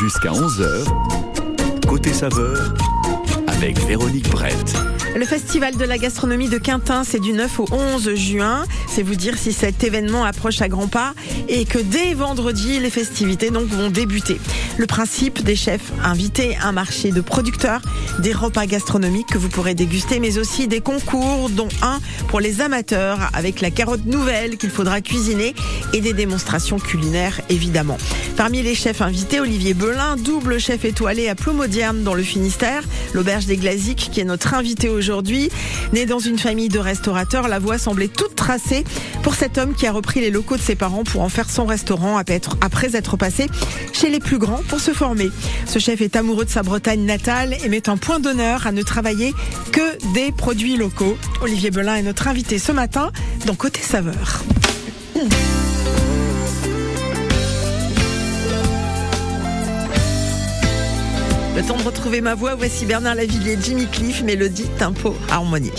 Jusqu'à 11h, côté saveur, avec Véronique Brett. Le festival de la gastronomie de Quintin, c'est du 9 au 11 juin. C'est vous dire si cet événement approche à grands pas et que dès vendredi, les festivités vont débuter. Le principe des chefs invités, un marché de producteurs, des repas gastronomiques que vous pourrez déguster, mais aussi des concours, dont un pour les amateurs avec la carotte nouvelle qu'il faudra cuisiner et des démonstrations culinaires évidemment. Parmi les chefs invités, Olivier Belin, double chef étoilé à Plomodierne dans le Finistère, l'auberge des Glaziques qui est notre invité aujourd'hui. Né dans une famille de restaurateurs, la voie semblait toute tracée pour cet homme qui a repris les locaux de ses parents pour en faire son restaurant après être passé chez les plus grands pour se former. Ce chef est amoureux de sa Bretagne natale et met un point d'honneur à ne travailler que des produits locaux. Olivier Belin est notre invité ce matin dans Côté Saveur. Le temps de retrouver ma voix, voici Bernard Lavillier, Jimmy Cliff, Mélodie, Tempo, Harmonie.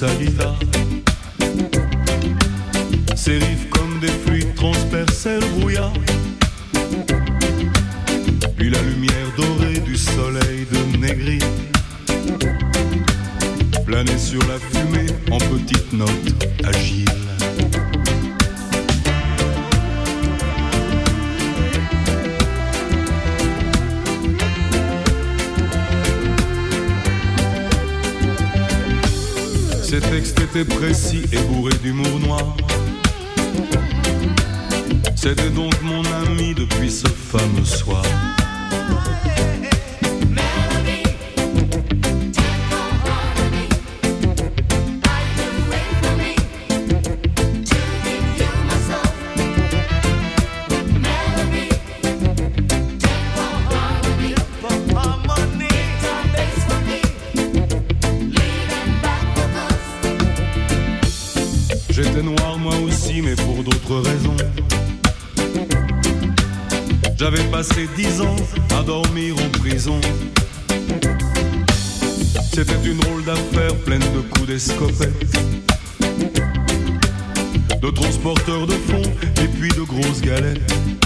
Sa. Ses riffs comme des fluides transperçaient le brouillard. Puis la lumière dorée du soleil de Négri planait sur la fumée en petites notes agiles. Ses textes étaient précis et bourrés d'humour noir. C'était donc mon ami depuis ce fameux soir. Passé dix ans à dormir en prison. C'était une drôle d'affaire pleine de coups d'escopette. De transporteurs de fonds et puis de grosses galettes.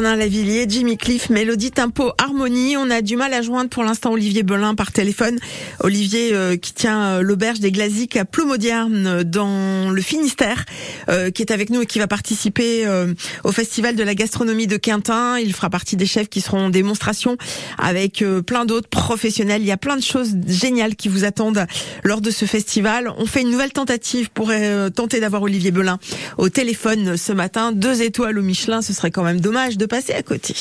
Bernard Lavillier, Jimmy Cliff, Mélodie Tempo, Harmonie. On a du mal à joindre pour l'instant Olivier Belin par téléphone. Olivier euh, qui tient euh, l'auberge des Glaziques à Plomodierne euh, dans le Finistère, qui est avec nous et qui va participer au festival de la gastronomie de Quintin. Il fera partie des chefs qui seront en démonstration avec plein d'autres professionnels. Il y a plein de choses géniales qui vous attendent lors de ce festival. On fait une nouvelle tentative pour tenter d'avoir Olivier Belin au téléphone ce matin. Deux étoiles au Michelin, ce serait quand même dommage de passer à côté.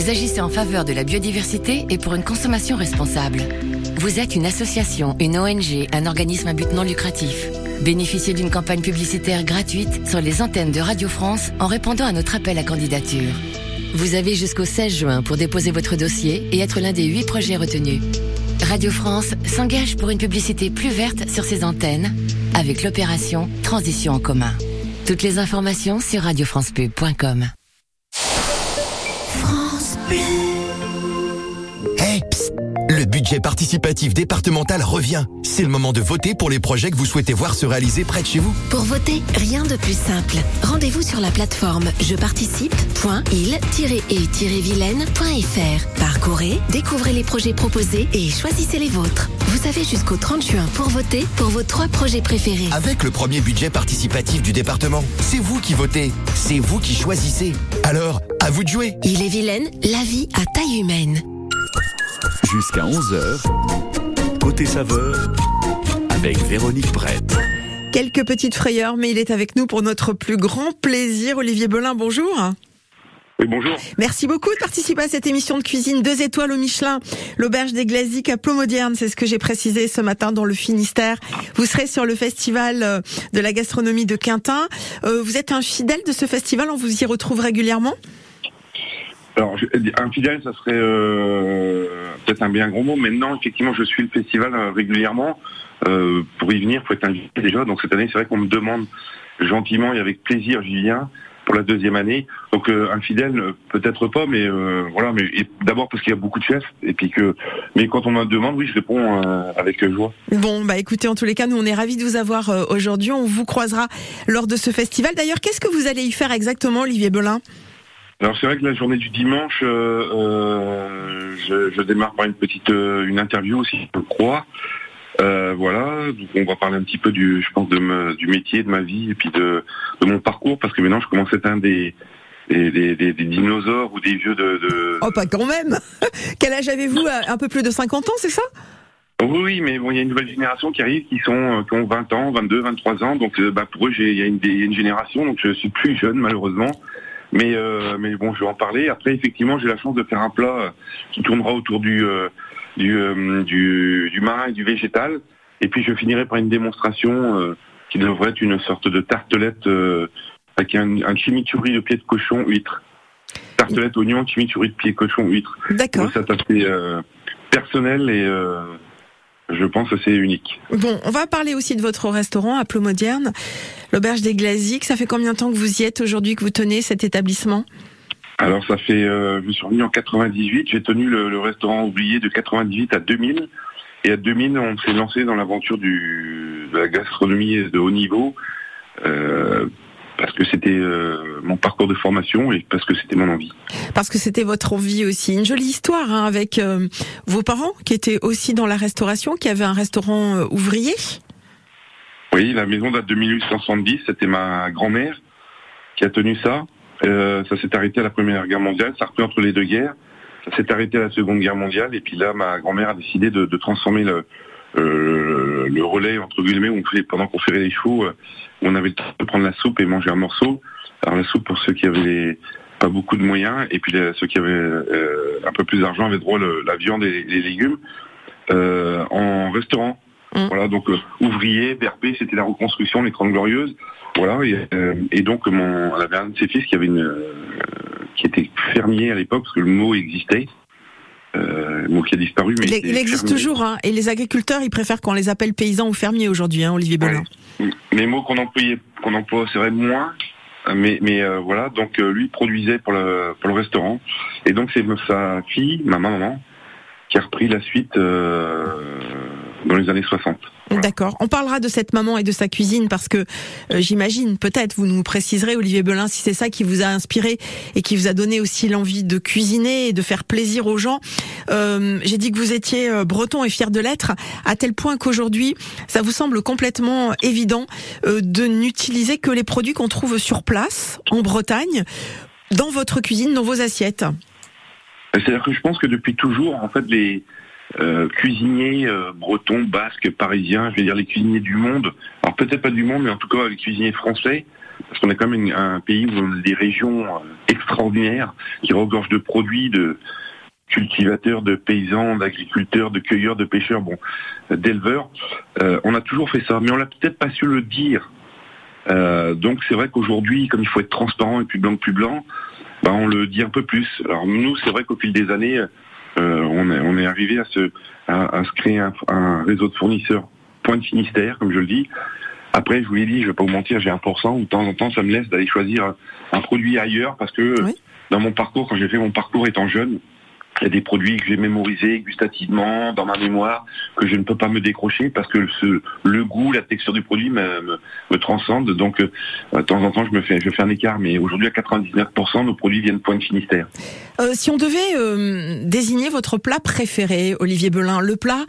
Vous agissez en faveur de la biodiversité et pour une consommation responsable. Vous êtes une association, une ONG, un organisme à but non lucratif. Bénéficiez d'une campagne publicitaire gratuite sur les antennes de Radio France en répondant à notre appel à candidature. Vous avez jusqu'au 16 juin pour déposer votre dossier et être l'un des huit projets retenus. Radio France s'engage pour une publicité plus verte sur ses antennes avec l'opération Transition en commun. Toutes les informations sur radiofrancepub.com. France Bleu. Hey, le budget participatif départemental revient. C'est le moment de voter pour les projets que vous souhaitez voir se réaliser près de chez vous. Pour voter, rien de plus simple. Rendez-vous sur la plateforme jeparticipe.il-et-vilaine.fr. Parcourez, découvrez les projets proposés et choisissez les vôtres. Vous avez jusqu'au 30 juin pour voter pour vos trois projets préférés. Avec le premier budget participatif du département, c'est vous qui votez, c'est vous qui choisissez. Alors, à vous de jouer. Il est Vilaine, la vie à taille humaine. Jusqu'à 11h, côté saveur, avec Véronique Brett. Quelques petites frayeurs, mais il est avec nous pour notre plus grand plaisir. Olivier Belin, bonjour. Oui, bonjour. Merci beaucoup de participer à cette émission de cuisine deux étoiles au Michelin, l'auberge des Glaziques à Plomodierne, c'est ce que j'ai précisé ce matin dans le Finistère. Vous serez sur le festival euh, de la gastronomie de Quintin. Euh, vous êtes un fidèle de ce festival, on vous y retrouve régulièrement? Alors, un fidèle, ça serait euh, peut-être un bien gros mot, mais non, effectivement, je suis le festival régulièrement. pour y venir, faut être invité déjà. Donc cette année, c'est vrai qu'on me demande gentiment et avec plaisir, j'y viens pour la deuxième année. Donc euh, un fidèle, euh, peut-être pas, mais euh, voilà. Mais d'abord parce qu'il y a beaucoup de chefs, et puis que. Mais quand on me demande, oui, je réponds avec joie. Bon, bah écoutez, en tous les cas, nous on est ravis de vous avoir aujourd'hui. On vous croisera lors de ce festival. D'ailleurs, qu'est-ce que vous allez y faire exactement, Olivier Belin? Alors c'est vrai que la journée du dimanche, je, je, démarre par une petite une interview aussi, je crois. Euh, voilà, donc on va parler un petit peu du, je pense, de du métier, de ma vie et puis de, de mon parcours, parce que maintenant je commence à être un des, des, des, des, dinosaures ou des vieux de, de... Oh, pas quand même. Quel âge avez-vous Un peu plus de 50 ans, c'est ça? Oui, mais bon, il y a une nouvelle génération qui arrive, qui sont euh, qui ont 20 ans, 22, 23 ans, donc euh, bah, pour eux, il y a une, une, génération, donc je suis plus jeune malheureusement. Mais euh, mais bon, je vais en parler. Après, effectivement, j'ai la chance de faire un plat qui tournera autour du euh, du, du, marin et du végétal. Et puis je finirai par une démonstration euh, qui devrait être une sorte de tartelette euh, avec un, un chimichurri de pied de cochon huître. Tartelette oignon, chimichurri de pied de cochon huître. D'accord. C'est assez personnel et je pense assez unique. Bon, on va parler aussi de votre restaurant à Plomodierne, l'auberge des Glaziques. Ça fait combien de temps que vous y êtes aujourd'hui, que vous tenez cet établissement? Alors ça fait, euh, je suis revenu en 98, j'ai tenu le, restaurant oublié de 98 à 2000. Et à 2000, on s'est lancé dans l'aventure de la gastronomie de haut niveau, euh, parce que c'était euh, mon parcours de formation et parce que c'était mon envie. Parce que c'était votre envie aussi. Une jolie histoire hein, avec vos parents qui étaient aussi dans la restauration, qui avaient un restaurant ouvrier. Oui, la maison date de 1870, c'était ma grand-mère qui a tenu ça. Euh, ça s'est arrêté à la Première Guerre mondiale, ça a repris entre les deux guerres. Ça s'est arrêté à la Seconde Guerre mondiale, et puis là, ma grand-mère a décidé de, de transformer le, euh, le relais entre guillemets où on fait, pendant qu'on ferait les chevaux, euh, on avait le temps de prendre la soupe et manger un morceau. Alors la soupe pour ceux qui avaient pas beaucoup de moyens, et puis ceux qui avaient euh, un peu plus d'argent avaient droit à la viande et les légumes euh, en restaurant. Mmh. Voilà, donc ouvrier, BRP, c'était la reconstruction, les Trente Glorieuses. Voilà, euh, et, donc mon, on avait un de ses fils qui avait une, euh, qui était fermier à l'époque parce que le mot existait. Euh, mot qui a disparu. Mais il, existe toujours, hein, et les agriculteurs, ils préfèrent qu'on les appelle paysans ou fermiers aujourd'hui, hein, Olivier Belin. Les mots qu'on employait, qu'on emploie, c'est vrai moins, mais, mais euh, voilà, donc lui produisait pour le, pour le restaurant, et donc c'est sa fille, ma maman, qui a repris la suite dans les années 60. D'accord. On parlera de cette maman et de sa cuisine parce que euh, j'imagine, peut-être, vous nous préciserez, Olivier Belin, si c'est ça qui vous a inspiré et qui vous a donné aussi l'envie de cuisiner et de faire plaisir aux gens. Euh, J'ai dit que vous étiez euh, breton et fier de l'être, à tel point qu'aujourd'hui, ça vous semble complètement évident euh, de n'utiliser que les produits qu'on trouve sur place, en Bretagne, dans votre cuisine, dans vos assiettes. C'est-à-dire que je pense que depuis toujours, en fait, les euh, cuisiniers euh, bretons, basques, parisiens, je vais dire les cuisiniers du monde, alors peut-être pas du monde, mais en tout cas les cuisiniers français, parce qu'on est quand même un pays où on a des régions euh, extraordinaires qui regorgent de produits, de cultivateurs, de paysans, d'agriculteurs, de cueilleurs, de pêcheurs, bon, d'éleveurs. On a toujours fait ça, mais on l'a peut-être pas su le dire. Donc c'est vrai qu'aujourd'hui, comme il faut être transparent et plus blanc que plus blanc, on le dit un peu plus. Alors nous, c'est vrai qu'au fil des années, euh, on, est, on est arrivé à se, à, à se créer un, un réseau de fournisseurs point de Finistère, comme je le dis. Après, je vous l'ai dit, je vais pas vous mentir, j'ai 1%, ou de temps en temps, ça me laisse d'aller choisir un, un produit ailleurs, parce que Oui. dans mon parcours, quand j'ai fait mon parcours étant jeune, il y a des produits que j'ai mémorisés gustativement, dans ma mémoire, que je ne peux pas me décrocher parce que ce, le goût, la texture du produit me, me, me transcende. Donc, euh, de temps en temps, je me fais, je fais un écart. Mais aujourd'hui, à 99%, nos produits viennent de Point de Finistère. Euh, si on devait euh, désigner votre plat préféré, Olivier Belin, le plat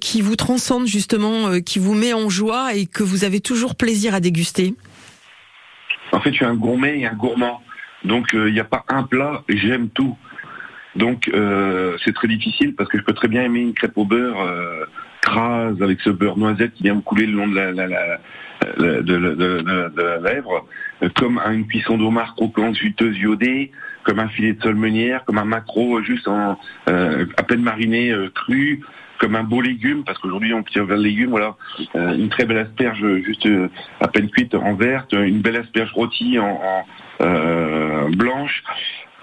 qui vous transcende justement, qui vous met en joie et que vous avez toujours plaisir à déguster? En fait, je suis un gourmet et un gourmand. Donc, il n'y a pas un plat, j'aime tout. Donc, euh, c'est très difficile parce que je peux très bien aimer une crêpe au beurre euh, crase avec ce beurre noisette qui vient me couler le long de la, lèvre, comme un- une cuisson d'homard croquante, juteuse, iodée, comme un filet de solmenière, comme un macro euh, juste euh, à peine mariné, cru, comme un beau légume, parce qu'aujourd'hui on tire vers le légume, voilà, une très belle asperge juste à peine cuite en verte, une belle asperge rôtie en, blanche,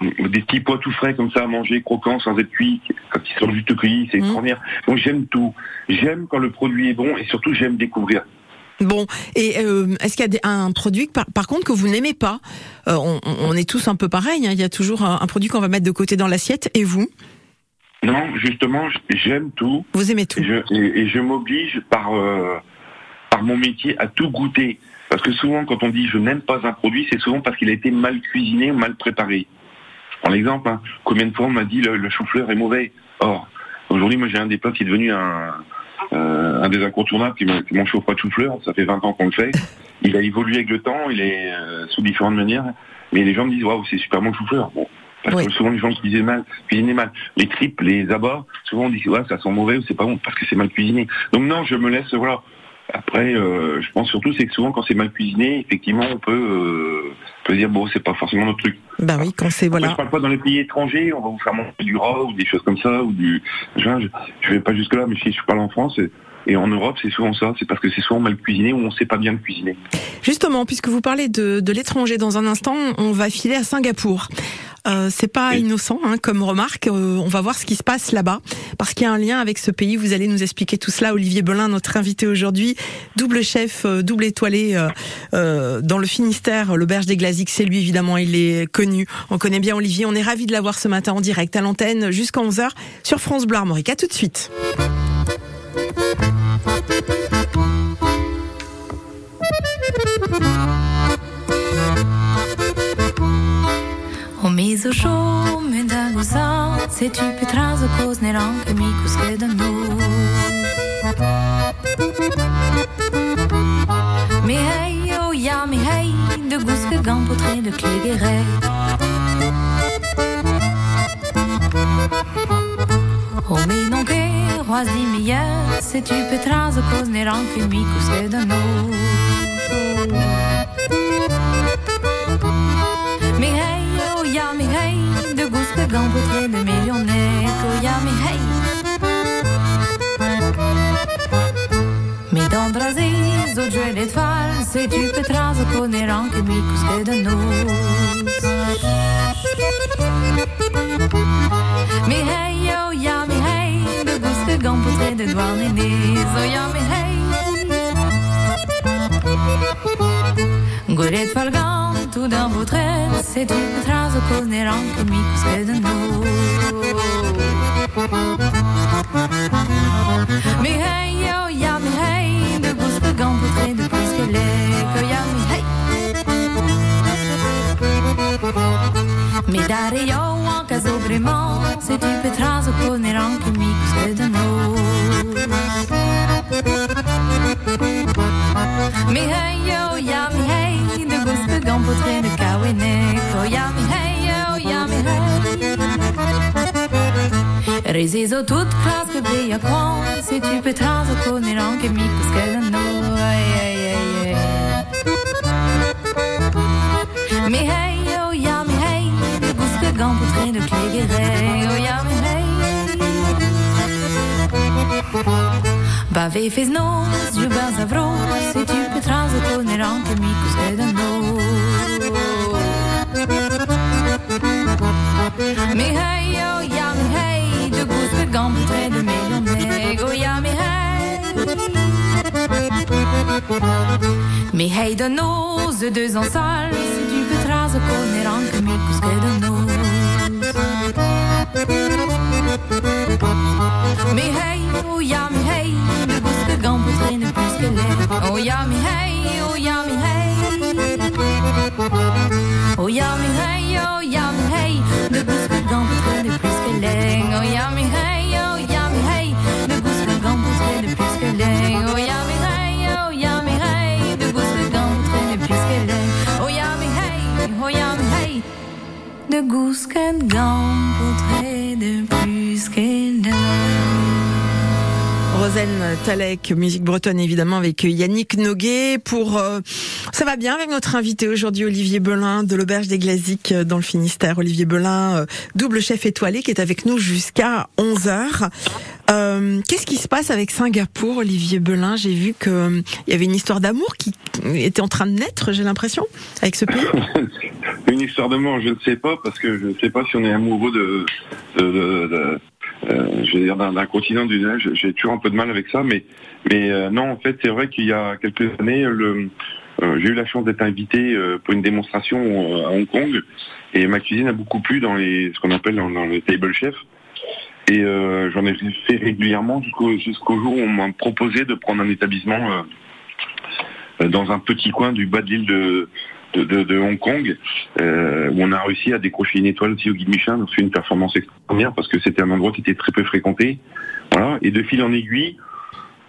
des petits pois tout frais comme ça à manger, croquants, sans être cuits, quand ils sont juste cueillis, c'est Mhm. extraordinaire. Donc j'aime tout. J'aime quand le produit est bon et surtout j'aime découvrir. Bon, et euh, est-ce qu'il y a un produit, par, par contre, que vous n'aimez pas? Euh, on, on est tous un peu pareil, hein, il y a toujours un, un produit qu'on va mettre de côté dans l'assiette, et vous? Non, justement, j'aime tout. Vous aimez tout Et je, et- et je m'oblige par, euh, par mon métier à tout goûter. Parce que souvent, quand on dit je n'aime pas un produit, c'est souvent parce qu'il a été mal cuisiné ou mal préparé. Prends l'exemple, hein. combien de fois on m'a dit le, le chou-fleur est mauvais Or, aujourd'hui, moi j'ai un des plats qui est devenu un, euh, un des incontournables, qui est mon- chauffe de chou-fleur. Ça fait 20 ans qu'on le fait. Il a évolué avec le temps, il est euh, sous différentes manières. Mais les gens me disent, waouh, c'est super bon le chou-fleur. Bon. Parce Oui. que souvent les gens cuisinent mal, cuisinent mal. Les tripes, les abats, souvent on dit ouais, ça sent mauvais ou c'est pas bon parce que c'est mal cuisiné. Donc non, je me laisse voilà. Après, euh, je pense surtout c'est que souvent quand c'est mal cuisiné, effectivement, on peut, euh, peut dire bon, c'est pas forcément notre truc. Bah oui, quand c'est Après, voilà. je parle pas dans les pays étrangers, on va vous faire manger du rat ou des choses comme ça ou du. Je, je vais pas jusque là, mais si je parle en France et, en Europe, c'est souvent ça. C'est parce que c'est souvent mal cuisiné ou on sait pas bien le cuisiner. Justement, puisque vous parlez de, de l'étranger dans un instant, on va filer à Singapour. Euh, c'est pas Oui. innocent hein, comme remarque. Euh, on va voir ce qui se passe là-bas parce qu'il y a un lien avec ce pays. Vous allez nous expliquer tout cela. Olivier Belin, notre invité aujourd'hui, double chef, euh, double étoilé dans le Finistère, l'auberge des Glaziques. C'est lui évidemment, il est connu. On connaît bien Olivier. On est ravi de l'avoir ce matin en direct à l'antenne jusqu'à 11h sur France Bleu Armorique. À tout de suite. Miso shumë da goza Se ty petra zë koz në rang E miku s'ke dëndu Mi hej, o ja mi hej De gus ke gam po tre de klegere O mi non roazi mi je Se ty petra zë koz në rang E miku oh ja mi hej De gus ke gan po tre de miljonet Oh ja mi hej Mi don braziz o gjuelet fal Se ty pe trazë ko në rang Ke mi kus ke dënus Mi hej, oh ja mi hej De gus ke gan po tre de dwan e niz Oh ja mi hej Goret falgan tout d'un beau trait Se tu potrai socconnere anche un amico sedano Mi hei, yo, ya, mi hei De bus pe gant potre de plus que le Ko ya, mi hei Mi dare yo anche sobremo Se tu potrai socconnere anche un amico sedano Mi hei, Oh ja mi hej yo, ja mi hej. Résis au toute classe que brille à quand Si tu peux trans no aïe aïe aïe aïe Mais hey oh mais hey De bousque gant pour train de clé Oh ja mais hey. Bavé fez nos Je bas à vros Si tu peux trans au connaître en chimique Parce que le Mais hey oh ja hey De bousque gant pour train de millionnaire Oh ja mais hey Mais hey de nos deux en salle Si tu peux tras au connaître en chimique Parce que de nos Mais hey, oh ja, de bousque gant pour traîner plus que l'air. Oh ja, mais hey, oh ja, mais hey. Oh ja, mais de pour traîner plus. Rosen Talek, musique bretonne évidemment avec Yannick Noguet pour euh, ça va bien avec notre invité aujourd'hui Olivier Belin de l'auberge des Glaziques euh, dans le Finistère. Olivier Belin, euh, double chef étoilé qui est avec nous jusqu'à 11h. Euh, Qu'est-ce qui se passe avec Singapour Olivier Belin? J'ai vu que euh, il y avait une histoire d'amour qui était en train de naître, j'ai l'impression, avec ce pays. Une histoire de mort, je ne sais pas, parce que je ne sais pas si on est amoureux de, euh, je dire d'un continent du neige. J'ai toujours un peu de mal avec ça, mais mais euh, non, en fait, c'est vrai qu'il y a quelques années, euh, j'ai eu la chance d'être invité pour une démonstration à Hong Kong, et ma cuisine a beaucoup plu dans ce qu'on appelle dans, dans le table chef. Et j'en ai fait régulièrement jusqu'au jour où on m'a proposé de prendre un établissement dans un petit coin du bas de l'île de, de, de- de Hong Kong, euh, où on a réussi à décrocher une étoile aussi au guide Michelin. Donc c'est une performance extraordinaire parce que c'était un endroit qui était très peu fréquenté. Voilà. Et de fil en aiguille,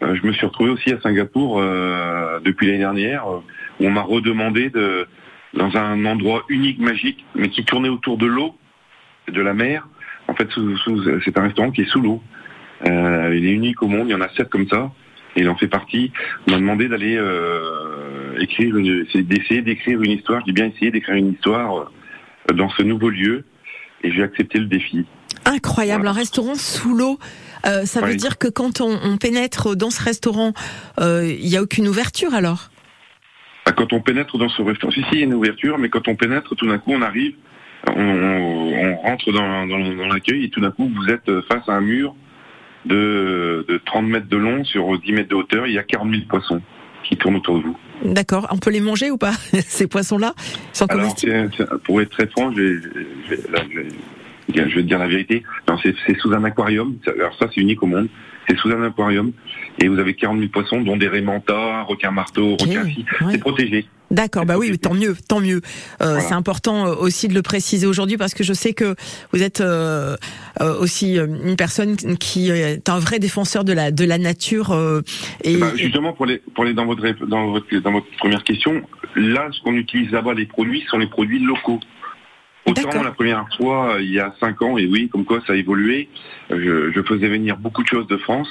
euh, je me suis retrouvé aussi à Singapour euh, depuis l'année dernière, euh, où on m'a redemandé de dans un endroit unique, magique, mais qui tournait autour de l'eau, de la mer. En fait, c'est un restaurant qui est sous l'eau. Euh, il est unique au monde, il y en a sept comme ça, et il en fait partie. On m'a demandé d'aller euh, écrire, c'est d'essayer d'écrire une histoire. J'ai bien essayé d'écrire une histoire euh, dans ce nouveau lieu, et j'ai accepté le défi. Incroyable, un restaurant sous l'eau. Euh, ça veut dire que quand on, on pénètre dans ce restaurant, euh, il n'y a aucune ouverture alors? Bah, Quand on pénètre dans ce restaurant, si, si, il y a une ouverture, mais quand on pénètre, tout d'un coup, on arrive, on, on- on rentre dans, dans- dans l'accueil, et tout d'un coup, vous êtes face à un mur de, de 30 mètres de long sur 10 mètres de hauteur, il y a 40 000 poissons qui tournent autour de vous. D'accord, on peut les manger ou pas Ces poissons-là? Sont Alors, comestibles? pour être très franc, je vais, je vais- là, je vais- je vais te dire la vérité. Non, c'est sous un aquarium. Alors ça, c'est unique au monde. C'est sous un aquarium. Et vous avez 40 000 poissons, dont des raimentas, requins marteaux, Ok, requins ouais. C'est protégé. D'accord, bah oui, tant mieux, tant mieux. Euh, Voilà. C'est important euh, aussi de le préciser aujourd'hui parce que je sais que vous êtes euh, euh, aussi euh, une personne qui est un vrai défenseur de la de la nature euh, et Bah, justement, pour les, pour les dans votre, dans votre, dans votre première question, là, ce qu'on utilise là-bas, les produits, sont les produits locaux. Autant la première fois, il y a cinq ans, et oui, comme quoi ça a évolué, je, je faisais venir beaucoup de choses de France.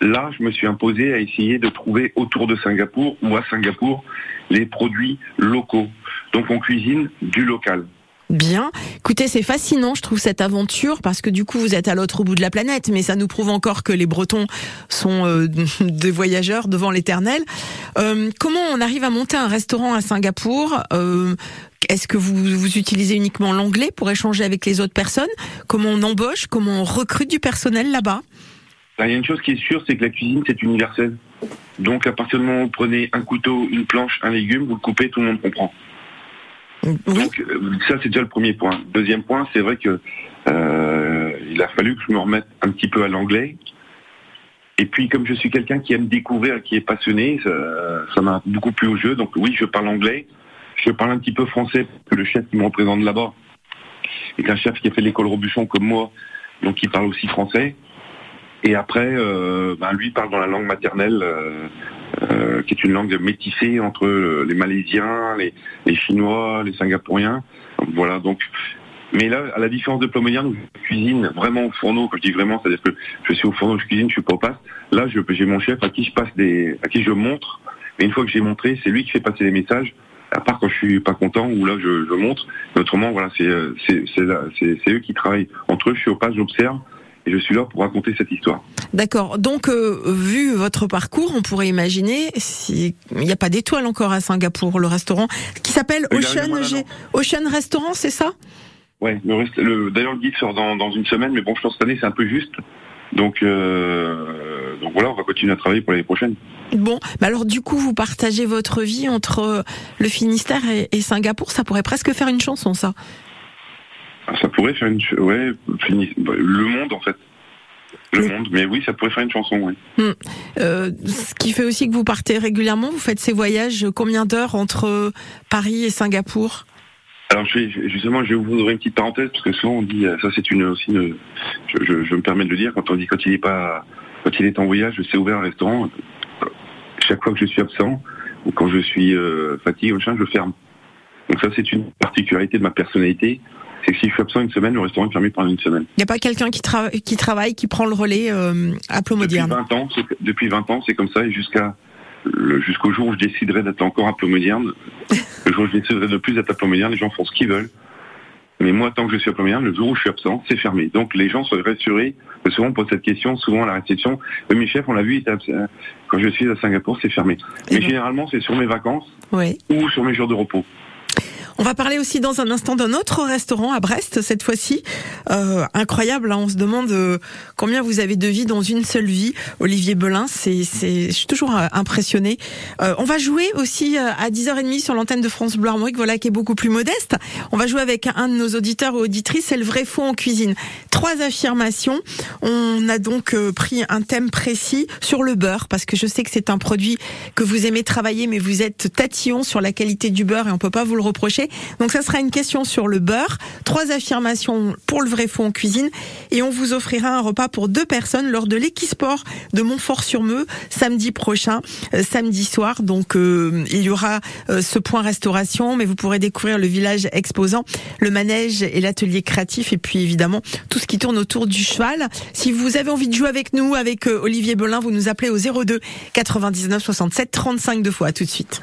Là, je me suis imposé à essayer de trouver autour de Singapour ou à Singapour les produits locaux. Donc on cuisine du local. Bien. Écoutez, c'est fascinant, je trouve cette aventure parce que du coup, vous êtes à l'autre bout de la planète, mais ça nous prouve encore que les Bretons sont euh, des voyageurs devant l'éternel. Euh, comment on arrive à monter un restaurant à Singapour? Euh, Est-ce que vous, vous utilisez uniquement l'anglais pour échanger avec les autres personnes? Comment on embauche? Comment on recrute du personnel là-bas? Ben, Il y a une chose qui est sûre, c'est que la cuisine, c'est universel. Donc à partir du moment où vous prenez un couteau, une planche, un légume, vous le coupez, tout le monde comprend. Oui. Donc euh, ça c'est déjà le premier point. Deuxième point, c'est vrai que euh, il a fallu que je me remette un petit peu à l'anglais. Et puis comme je suis quelqu'un qui aime découvrir, qui est passionné, ça ça m'a beaucoup plu au jeu. Donc oui, je parle anglais, je parle un petit peu français parce que le chef qui me représente là-bas est un chef qui a fait l'école Robuchon comme moi donc il parle aussi français. Et après, euh, ben, lui parle dans la langue maternelle, euh, euh, qui est une langue métissée entre les Malaisiens, les, les Chinois, les Singapouriens. Voilà, donc mais là, à la différence de où je cuisine vraiment au fourneau, quand je dis vraiment, c'est-à-dire que je suis au fourneau, je cuisine, je suis pas au passe. Là, j'ai mon chef à qui je passe des, à qui je montre. Et une fois que j'ai montré, c'est lui qui fait passer les messages. À part quand je suis pas content ou là je, je montre. Mais autrement, voilà, c'est c'est eux qui travaillent entre eux. Je suis au passe, j'observe et je suis là pour raconter cette histoire. D'accord. Donc, euh, vu votre parcours, on pourrait imaginer s'il n'y a pas d'étoile encore à Singapour, le restaurant qui s'appelle Ocean, Ocean Restaurant, c'est ça? Ouais, le, le d'ailleurs le guide sort dans, dans, une semaine, mais bon, je pense que cette année c'est un peu juste. Donc, euh, donc voilà, on va continuer à travailler pour l'année prochaine. Bon, mais alors du coup, vous partagez votre vie entre le Finistère et, Singapour, ça pourrait presque faire une chanson, ça. Ah, ça pourrait faire une, ouais, le monde en fait. Le monde, mais oui, ça pourrait faire une chanson, oui. Hmm. Euh, ce qui fait aussi que vous partez régulièrement, vous faites ces voyages, combien d'heures entre Paris et Singapour? Alors je vais, justement, je vais vous ouvrir une petite parenthèse parce que souvent on dit, ça c'est une aussi, une, je, je, je, me permets de le dire quand on dit quand il est pas, quand il est en voyage, c'est ouvert un restaurant. Chaque fois que je suis absent ou quand je suis euh, fatigué, je ferme. Donc ça c'est une particularité de ma personnalité. C'est que si je suis absent une semaine, le restaurant est fermé pendant une semaine. Il n'y a pas quelqu'un qui, qui travaille, qui prend le relais euh, à Plomodierne Depuis 20 ans, depuis 20 ans, c'est comme ça et jusqu'à jusqu'au jour où je déciderai d'être encore peu moderne, le jour où je déciderai de plus être un peu moderne, les gens font ce qu'ils veulent. Mais moi, tant que je suis peu moderne, le jour où je suis absent, c'est fermé. Donc les gens soient rassurés. Souvent on pose cette question, souvent à la réception. mes chefs, on l'a vu, quand je suis à Singapour, c'est fermé. Mais généralement, c'est sur mes vacances ou sur mes jours de repos. On va parler aussi dans un instant d'un autre restaurant à Brest cette fois-ci. Euh, incroyable, hein on se demande euh, combien vous avez de vie dans une seule vie. Olivier Belin, c'est, je suis toujours euh, impressionné. Euh, on va jouer aussi à 10h30 sur l'antenne de France Bleu Armorique, voilà qui est beaucoup plus modeste. On va jouer avec un de nos auditeurs ou auditrices, c'est le vrai faux en cuisine. Trois affirmations. On a donc pris un thème précis sur le beurre parce que je sais que c'est un produit que vous aimez travailler, mais vous êtes tatillon sur la qualité du beurre et on peut pas vous le reprocher. Donc ça sera une question sur le beurre, trois affirmations pour le vrai faux en cuisine et on vous offrira un repas pour deux personnes lors de l'Equisport de Montfort-sur-Meux samedi prochain, euh, samedi soir. Donc euh, il y aura euh, ce point restauration, mais vous pourrez découvrir le village exposant, le manège et l'atelier créatif et puis évidemment tout ce qui tourne autour du cheval. Si vous avez envie de jouer avec nous, avec Olivier Belin, vous nous appelez au 02 99 67 35 deux fois. À tout de suite.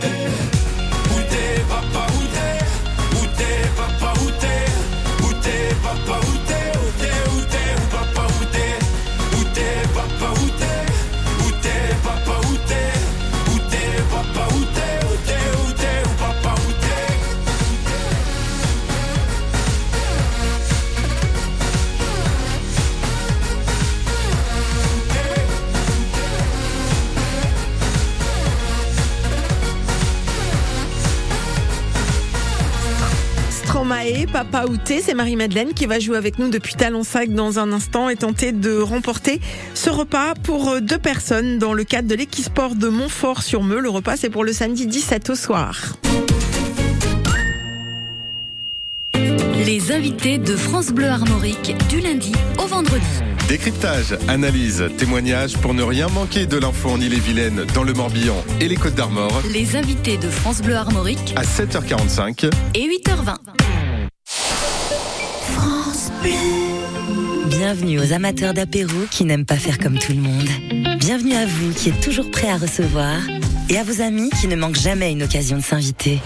Où t'es Où t'es, Stromae, Papa Outé, c'est Marie-Madeleine qui va jouer avec nous depuis Talonsac dans un instant et tenter de remporter ce repas pour deux personnes dans le cadre de l'équisport de Montfort-sur-Meux. Le repas, c'est pour le samedi 17 au soir. Les invités de France Bleu Armorique du lundi au vendredi. Décryptage, analyse, témoignage pour ne rien manquer de l'info en Ille-et-Vilaine, dans le Morbihan et les Côtes d'Armor Les invités de France Bleu Armorique à 7h45 et 8h20. Bienvenue aux amateurs d'apéro qui n'aiment pas faire comme tout le monde. Bienvenue à vous qui êtes toujours prêts à recevoir et à vos amis qui ne manquent jamais une occasion de s'inviter.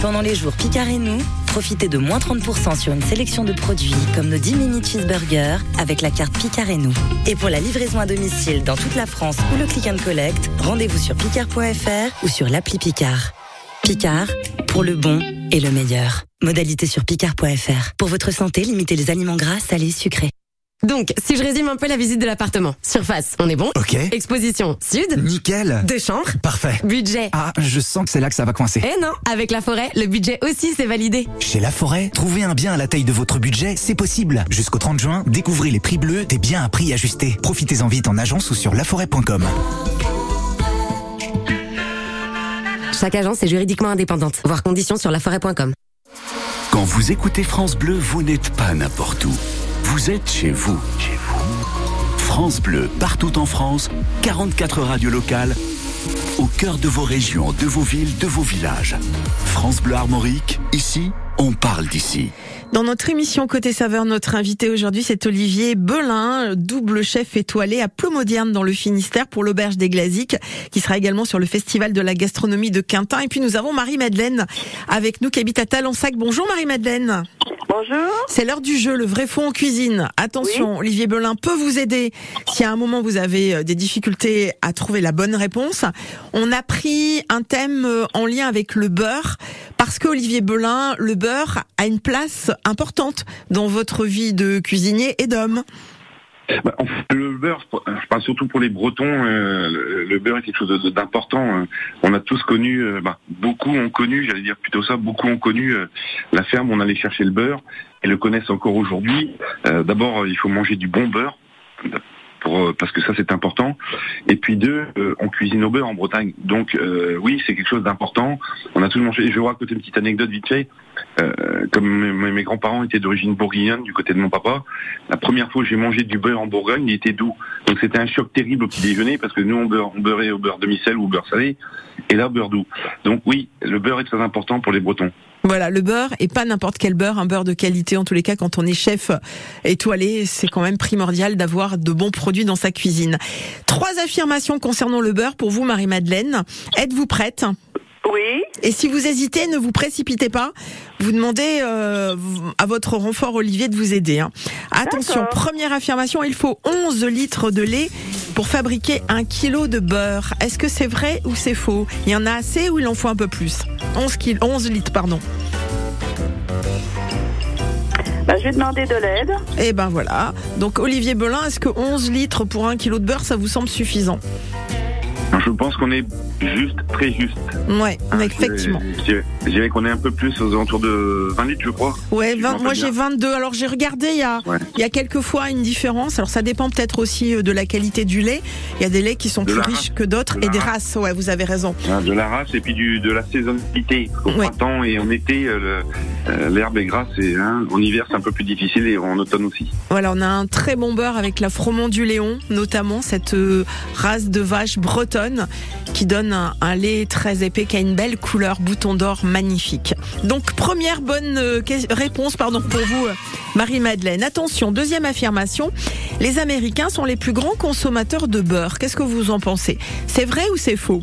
Pendant les jours Picard et nous, profitez de moins 30% sur une sélection de produits comme nos 10 mini cheeseburgers avec la carte Picard et nous. Et pour la livraison à domicile dans toute la France ou le click and collect, rendez-vous sur picard.fr ou sur l'appli Picard. Picard, pour le bon et le meilleur. Modalité sur picard.fr. Pour votre santé, limitez les aliments gras, salés, sucrés. Donc, si je résume un peu la visite de l'appartement. Surface, on est bon Ok. Exposition, sud. Nickel. Deux chambres. Parfait. Budget. Ah, je sens que c'est là que ça va coincer. Eh non, avec la forêt, le budget aussi c'est validé. Chez La Forêt, trouver un bien à la taille de votre budget, c'est possible. Jusqu'au 30 juin, découvrez les prix bleus des biens à prix ajustés. Profitez-en vite en agence ou sur laforêt.com. Chaque agence est juridiquement indépendante. Voir conditions sur laforêt.com. Quand vous écoutez France Bleu, vous n'êtes pas n'importe où. Vous êtes chez vous. Chez vous. France Bleu, partout en France, 44 radios locales, au cœur de vos régions, de vos villes, de vos villages. France Bleu Armorique, ici, on parle d'ici. Dans notre émission Côté Saveur, notre invité aujourd'hui, c'est Olivier Belin, double chef étoilé à Plomodierne dans le Finistère pour l'Auberge des Glaziques, qui sera également sur le Festival de la gastronomie de Quintin. Et puis nous avons Marie-Madeleine avec nous qui habite à Talensac. Bonjour Marie-Madeleine. Bonjour. C'est l'heure du jeu, le vrai fond en cuisine. Attention, Olivier Belin peut vous aider si à un moment vous avez euh, des difficultés à trouver la bonne réponse. On a pris un thème euh, en lien avec le beurre parce que Olivier Belin, le beurre a une place importante dans votre vie de cuisinier et d'homme. Bah, le beurre, je parle surtout pour les Bretons, euh, le, beurre est quelque chose d'important. hein. On a tous connu, euh, bah, beaucoup ont connu, j'allais dire plutôt ça, beaucoup ont connu euh, la ferme, on allait chercher le beurre et le connaissent encore aujourd'hui. D'abord, il faut manger du bon beurre. Pour, euh, parce que ça c'est important. Et puis deux, euh, on cuisine au beurre en Bretagne. Donc euh, oui, c'est quelque chose d'important. On a tous mangé. Je vais vous raconter une petite anecdote vite fait. Euh, comme mes, grands-parents étaient d'origine bourguignonne du côté de mon papa, la première fois que j'ai mangé du beurre en Bourgogne, il était doux. Donc c'était un choc terrible au petit déjeuner parce que nous on, beurre, on beurrait au beurre demi-sel ou au beurre salé, et là beurre doux. Donc oui, le beurre est très important pour les Bretons. Voilà, le beurre et pas n'importe quel beurre, un beurre de qualité. En tous les cas, quand on est chef étoilé, c'est quand même primordial d'avoir de bons produits dans sa cuisine. Trois affirmations concernant le beurre pour vous, Marie-Madeleine. Êtes-vous prête? Oui. Et si vous hésitez, ne vous précipitez pas. Vous demandez euh, à votre renfort Olivier de vous aider. hein. Attention, première affirmation, il faut 11 litres de lait pour fabriquer un kilo de beurre. Est-ce que c'est vrai ou c'est faux? Il y en a assez ou il en faut un peu plus? 11, kil- 11 litres, pardon. Bah, je vais demander de l'aide. Et ben voilà. Donc Olivier Belin, est-ce que 11 litres pour un kilo de beurre, ça vous semble suffisant? Je pense qu'on est juste, très juste. Ouais, effectivement. Je dirais- qu'on est un peu plus aux alentours de 20 litres, je crois. Ouais, Si je 20 m'en moi j'ai bien. 22. Alors j'ai regardé, il y a, Ouais. il y a quelques fois une différence. Alors ça dépend peut-être aussi euh, de la qualité du lait. Il y a des laits qui sont De plus riches race. que d'autres et des race. races. Ouais, vous avez raison. Hein, de la race et puis du, de la saisonnalité. Au Ouais. printemps et en été, euh, euh, l'herbe est grasse et hein, en hiver c'est un peu plus difficile et en automne aussi. Voilà, on a un très bon beurre avec la Fromont du Léon, notamment cette race de vache bretonne qui donne un, un lait très épais, qui a une belle couleur bouton d'or magnifique. Donc première bonne euh, réponse, pardon pour vous, euh, Marie-Madeleine. Attention, deuxième affirmation. Les Américains sont les plus grands consommateurs de beurre. Qu'est-ce que vous en pensez? C'est vrai ou c'est faux?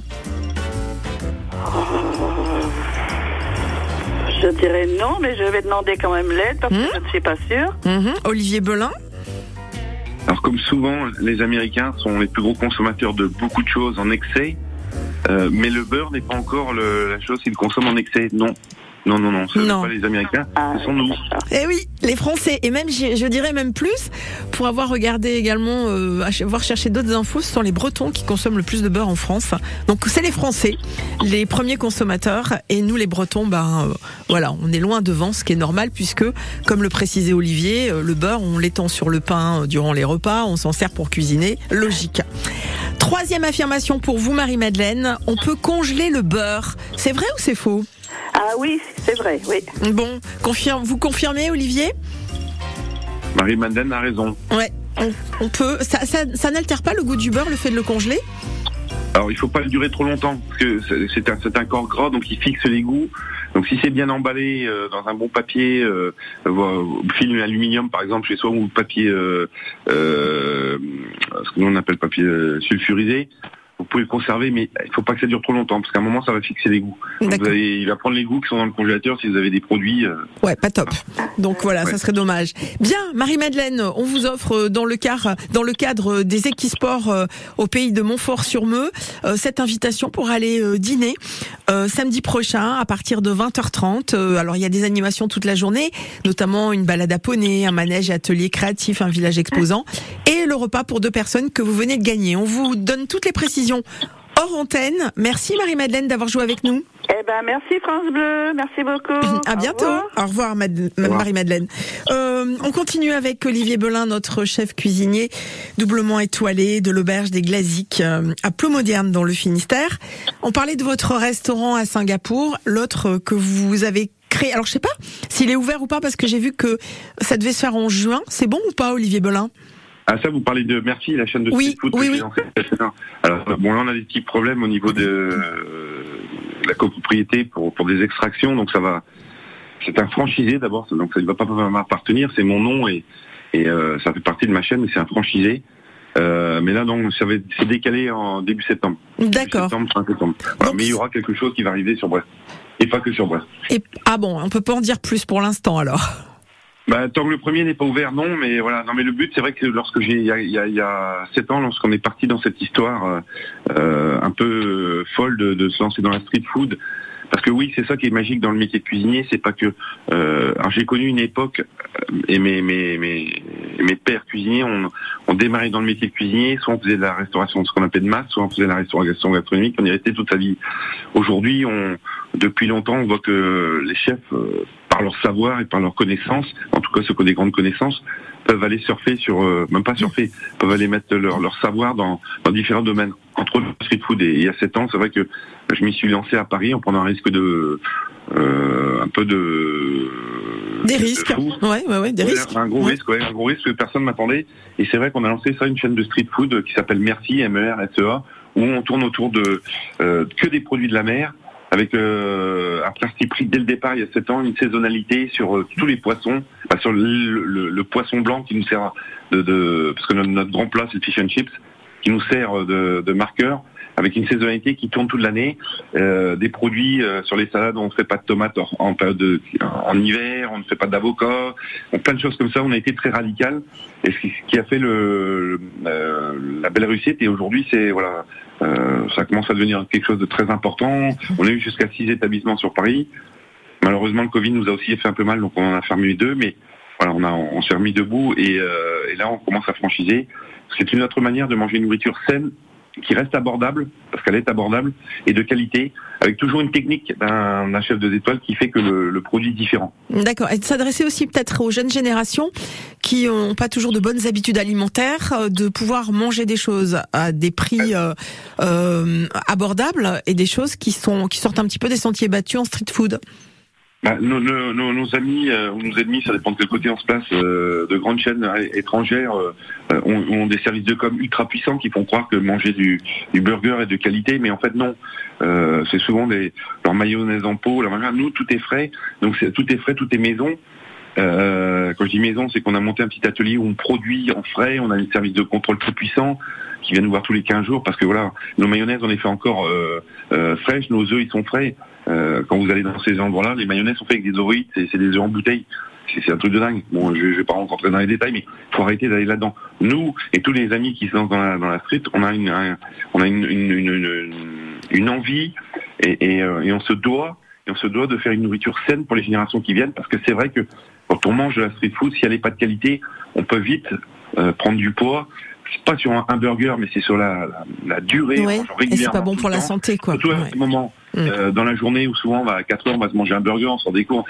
Je dirais non, mais je vais demander quand même l'aide parce que je ne suis pas sûre. Mhm. Olivier Belin? Alors comme souvent, les Américains sont les plus gros consommateurs de beaucoup de choses en excès, euh, mais le beurre n'est pas encore la chose qu'ils consomment en excès. Non, non, non, non, ce ne Non. sont pas les Américains, Ah, ce sont nous. Eh oui, les Français, et même je je dirais même plus, pour avoir regardé également, euh, avoir cherché d'autres infos, ce sont les Bretons qui consomment le plus de beurre en France. Donc c'est les Français, les premiers consommateurs, et nous les Bretons, ben euh, voilà, on est loin devant, ce qui est normal puisque, comme le précisait Olivier, euh, le beurre on l'étend sur le pain euh, durant les repas, on s'en sert pour cuisiner, logique. Troisième affirmation pour vous Marie-Madeleine, on peut congeler le beurre. C'est vrai ou c'est faux? Ah oui, c'est vrai, oui. Bon, confirme, vous confirmez Olivier? Marie-Madeleine a raison. Ouais, on, on peut. Ça, ça, ça n'altère pas le goût du beurre, le fait de le congeler? Alors il faut pas le durer trop longtemps parce que c'est- un, c'est un corps gras donc il fixe les goûts. Donc si c'est bien emballé euh, dans un bon papier, euh, film aluminium par exemple chez soi ou papier, euh, euh, ce que nous on appelle papier euh, sulfurisé, vous pouvez le conserver mais il faut pas que ça dure trop longtemps parce qu'à un moment ça va fixer les goûts. Donc, vous il va prendre les goûts qui sont dans le congélateur si vous avez des produits. euh, Ouais, pas top. Donc voilà, Ouais. ça serait dommage. Bien, Marie-Madeleine, on vous offre euh, dans le, car, dans le cadre des Equisports euh, au pays de Montfort-sur-Meux euh, cette invitation pour aller euh, dîner euh, samedi prochain à partir de 20h30. Euh, alors il y a des animations toute la journée, notamment une balade à poney, un manège atelier créatif, un village exposant et le repas pour deux personnes que vous venez de gagner. On vous donne toutes les précisions hors antenne. Merci Marie-Madeleine d'avoir joué avec nous. Eh ben, merci France Bleu, merci beaucoup. À Au bientôt. revoir. Au revoir, Mad- Marie-Madeleine. Euh, on continue avec Olivier Belin, notre chef cuisinier doublement étoilé de l'auberge des Glaziques euh, à Plomodierne dans le Finistère. On parlait de votre restaurant à Singapour, l'autre que vous avez créé. Alors je sais pas s'il est ouvert ou pas parce que j'ai vu que ça devait se faire en juin. C'est bon ou pas, Olivier Belin? Ah ça, vous parlez de Merci, la chaîne de Oui, street food. oui, oui. Alors bon, là on a des petits problèmes au niveau de euh, la copropriété pour pour des extractions, donc ça va. C'est un franchisé d'abord, donc ça ne va pas m'appartenir. C'est mon nom et et euh, ça fait partie de ma chaîne, mais c'est un franchisé. Euh, mais là, donc, ça va c'est décalé en début septembre. D'accord. Septembre, fin septembre. Voilà, mais il y aura quelque chose qui va arriver sur Brest. Et pas que sur Brest. Et ah bon, on peut pas en dire plus pour l'instant alors. Bah, tant que le premier n'est pas ouvert, non, mais voilà. Non, mais le but, c'est vrai que lorsque j'ai, il y a, sept ans, lorsqu'on est parti dans cette histoire euh, euh, un peu folle de, de se lancer dans la street food, parce que oui, c'est ça qui est magique dans le métier de cuisinier, c'est pas que. Euh, alors j'ai connu une époque euh, et mes mes mes mes pères cuisiniers ont ont démarré dans le métier de cuisinier, soit on faisait de la restauration, ce qu'on appelle de masse, soit on faisait de la restauration gastronomique, on y restait toute sa vie. Aujourd'hui, on depuis longtemps, on voit que les chefs, euh, par leur savoir et par leur connaissance, en tout cas ceux qui ont des grandes connaissances, peuvent aller surfer sur, euh, même pas surfer, peuvent aller mettre leur, leur savoir dans, dans différents domaines. Entre autres, le street food. Et il y a sept ans, c'est vrai que je m'y suis lancé à Paris en prenant un risque de, euh, un peu de, Des de risques. Ouais, ouais, ouais, des Ouais, risques. Un gros risque, ouais, un gros risque que personne m'attendait. Et c'est vrai qu'on a lancé ça, une chaîne de street food qui s'appelle Merci, M-E-R-S-E-A, où on tourne autour de euh, que des produits de la mer, avec euh, un parti pris dès le départ, il y a 7 ans, une saisonnalité sur euh, tous les poissons, enfin, sur le, le- le poisson blanc qui nous sert de, de parce que notre, notre grand plat c'est le fish and chips, qui nous sert de, de marqueur avec une saisonnalité qui tourne toute l'année, euh, des produits euh, sur les salades, on ne fait pas de tomates en, période de, en hiver, on ne fait pas d'avocat, plein de choses comme ça. On a été très radical, et ce qui, a fait euh, la belle réussite. Et aujourd'hui, c'est voilà, ça commence à devenir quelque chose de très important. On a eu jusqu'à six établissements sur Paris. Malheureusement, le Covid nous a aussi fait un peu mal, donc on en a fermé deux, mais voilà, on a on s'est remis debout et, et là on commence à franchiser. C'est une autre manière de manger une nourriture saine qui reste abordable, parce qu'elle est abordable, et de qualité, avec toujours une technique d'un chef de étoile qui fait que le, le produit est différent. D'accord. Et s'adresser aussi peut-être aux jeunes générations qui n'ont pas toujours de bonnes habitudes alimentaires, euh, de pouvoir manger des choses à des prix euh, euh, abordables et des choses qui sont qui sortent un petit peu des sentiers battus en street food. Bah, nos, nos- nos- amis euh, ou nos ennemis, ça dépend de quel côté on se place, euh, de grandes chaînes euh, étrangères euh, euh, ont, ont des services de com ultra puissants qui font croire que manger du, du burger est de qualité, mais en fait non. C'est souvent des leur mayonnaise en pot. Nous, tout est frais, donc tout est frais, tout est maison. Euh, quand je dis maison, c'est qu'on a monté un petit atelier où on produit en frais, on a des services de contrôle très puissants qui viennent nous voir tous les 15 jours parce que voilà, nos mayonnaises on les fait encore euh, euh, fraîches, nos œufs ils sont frais. Euh, quand vous allez dans ces endroits-là, les mayonnaises sont faites avec des ovoïdes, c'est des œufs en bouteille. C'est un truc de dingue. Bon, je, je vais pas rentrer dans les détails, mais faut arrêter d'aller là-dedans. Nous et tous les amis qui sont dans la, dans la street, on a une, un- on a une, une, une, une- envie euh, et on se doit, on se doit de faire une nourriture saine pour les générations qui viennent, parce que c'est vrai que quand on mange de la street food, si elle n'est pas de qualité, on peut vite euh, prendre du poids. C'est pas sur un, un burger, mais c'est sur la, la, la durée. Ouais. Et c'est pas bon pour la temps. santé, quoi. Surtout à ce moment euh, dans la journée où souvent on va à 4 heures, on va se manger un burger, on cours.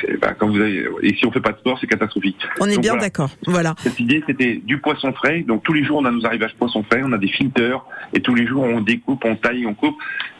C'est- bah, quand vous avez, et si on fait pas de sport, c'est catastrophique. On est Donc bien voilà. d'accord. Voilà. Cette idée, c'était du poisson frais. Donc tous les jours, on a nos arrivages poisson frais, on a des filters, et tous les jours, on découpe, on taille, on coupe.